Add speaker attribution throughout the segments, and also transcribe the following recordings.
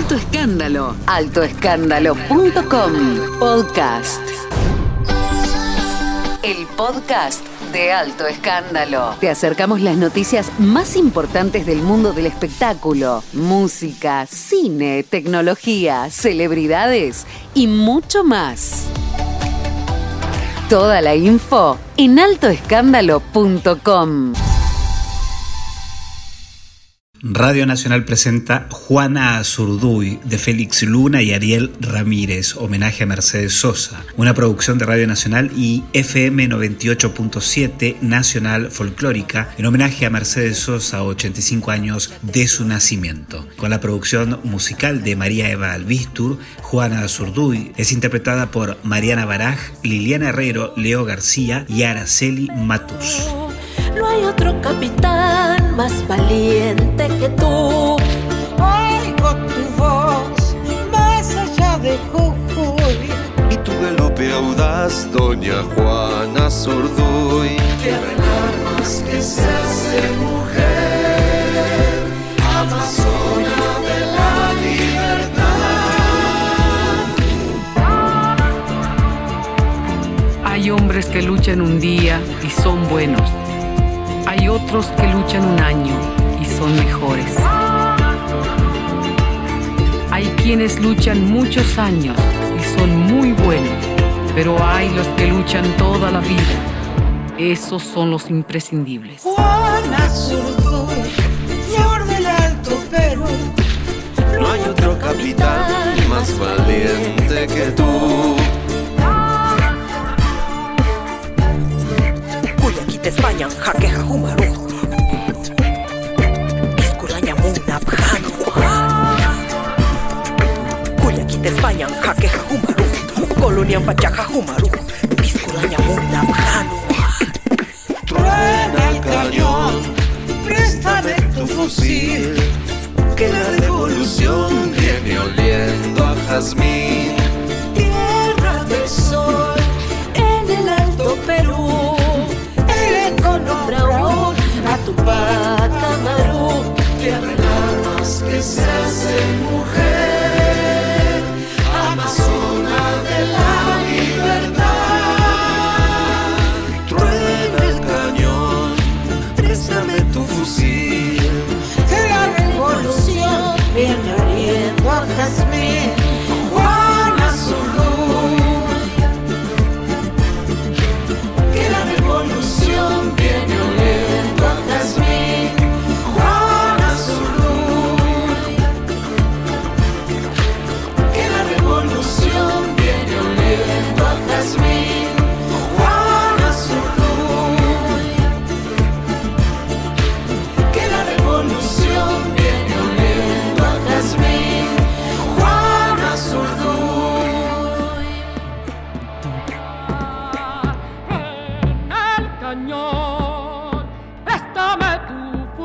Speaker 1: Alto Escándalo. Altoescándalo.com. Podcast. El podcast de Alto Escándalo. Te acercamos las noticias más importantes del mundo del espectáculo, música, cine, tecnología, celebridades y mucho más. Toda la info en altoescándalo.com.
Speaker 2: Radio Nacional presenta Juana Azurduy de Félix Luna y Ariel Ramírez, homenaje a Mercedes Sosa, una producción de Radio Nacional y FM 98.7 Nacional Folclórica en homenaje a Mercedes Sosa, 85 años de su nacimiento. Con la producción musical de María Eva Albistur, Juana Azurduy es interpretada por Mariana Baraj, Liliana Herrero, Leo García y Araceli Matus.
Speaker 3: No hay otro capitán más valiente que tú.
Speaker 4: Oigo tu voz más allá de Jujuy.
Speaker 5: Y tu galope audaz, doña Juana Zurduy.
Speaker 3: Tierra en armas que se hace mujer, amazona de la libertad.
Speaker 6: Hay hombres que luchan un día y son buenos. Hay otros que luchan un año y son mejores. Hay quienes luchan muchos años y son muy buenos, pero hay los que luchan toda la vida. Esos son los imprescindibles.
Speaker 4: Juana Zurduy, flor del Alto Perú.
Speaker 5: No hay otro capitán más valiente que tú.
Speaker 7: Guayaquil, España, jaque jajumaru. Iskuranya munapjano. Guayaquil, España, jaque jajumaru. Colonia pacha jajumaru. Iskuranya munapjano.
Speaker 4: Truena el cañón, préstame tu fusil.
Speaker 5: Que la revolución viene oliendo a jazmín.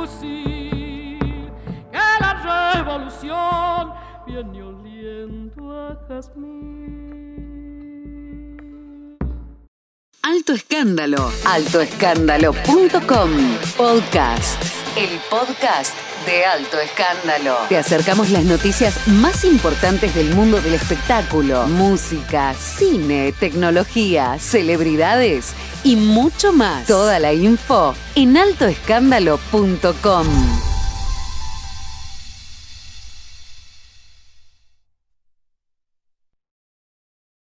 Speaker 8: Fusil, que la revolución viene oliendo a jazmín.
Speaker 1: Alto Escándalo. Altoescándalo.com. Podcast. El podcast de Alto Escándalo. Te acercamos las noticias más importantes del mundo del espectáculo, música, cine, tecnología, celebridades y mucho más. Toda la info en altoescándalo.com.